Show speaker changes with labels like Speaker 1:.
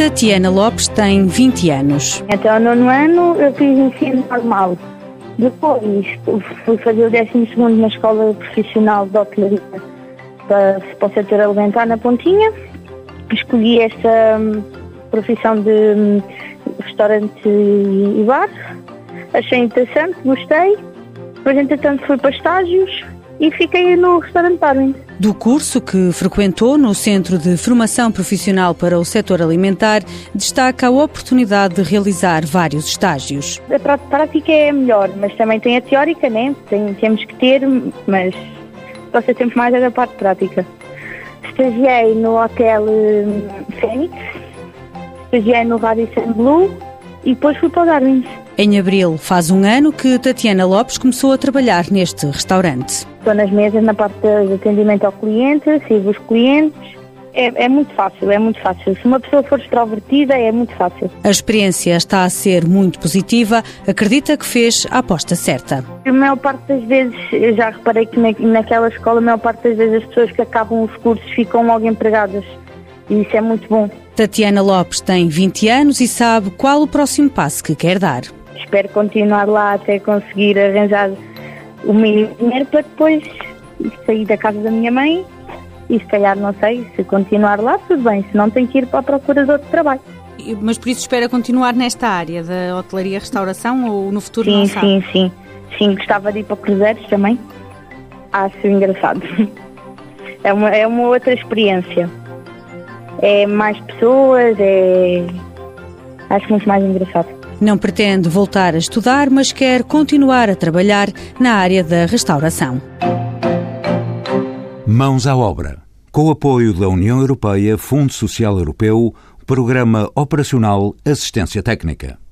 Speaker 1: Tatiana Lopes tem 20 anos.
Speaker 2: Até ao nono ano eu fiz ensino normal. Depois fui fazer o 12 na Escola Profissional de Hotelaria para, para o setor alimentar na Pontinha. Escolhi esta hum, profissão de hum, restaurante e bar. Achei interessante, gostei. Depois, entretanto, fui para estágios e fiquei no restaurante Darwin.
Speaker 1: Do curso que frequentou no Centro de Formação Profissional para o Setor Alimentar, destaca a oportunidade de realizar vários estágios.
Speaker 2: A prática é melhor, mas também tem a teórica, né? Tem, temos que ter, mas gosto sempre mais é da parte prática. Estagiei no Hotel hum, Fênix, estagiei no Radisson Blue e depois fui para o Darwin.
Speaker 1: Em abril faz um ano que Tatiana Lopes começou a trabalhar neste restaurante.
Speaker 2: Estou nas mesas na parte de atendimento ao cliente, sirvo os clientes. É, é, muito fácil, é muito fácil. Se uma pessoa for extrovertida, é muito fácil.
Speaker 1: A experiência está a ser muito positiva. Acredita que fez a aposta certa.
Speaker 2: A maior parte das vezes, eu já reparei que na, naquela escola, a maior parte das vezes as pessoas que acabam os cursos ficam logo empregadas. E isso é muito bom.
Speaker 1: Tatiana Lopes tem 20 anos e sabe qual o próximo passo que quer dar
Speaker 2: espero continuar lá até conseguir arranjar o mínimo dinheiro para depois sair da casa da minha mãe e se calhar, não sei, se continuar lá, tudo bem, se não tenho que ir para a procura de outro trabalho.
Speaker 1: Mas por isso espera continuar nesta área da hotelaria e restauração ou no futuro
Speaker 2: sim,
Speaker 1: não
Speaker 2: sabe? Sim, sim, sim. Gostava de ir para cruzeiros também. Acho engraçado. É uma, é uma outra experiência. É mais pessoas, é... Acho muito mais engraçado.
Speaker 1: Não pretende voltar a estudar, mas quer continuar a trabalhar na área da restauração.
Speaker 3: Mãos à obra. Com o apoio da União Europeia, Fundo Social Europeu, Programa Operacional Assistência Técnica.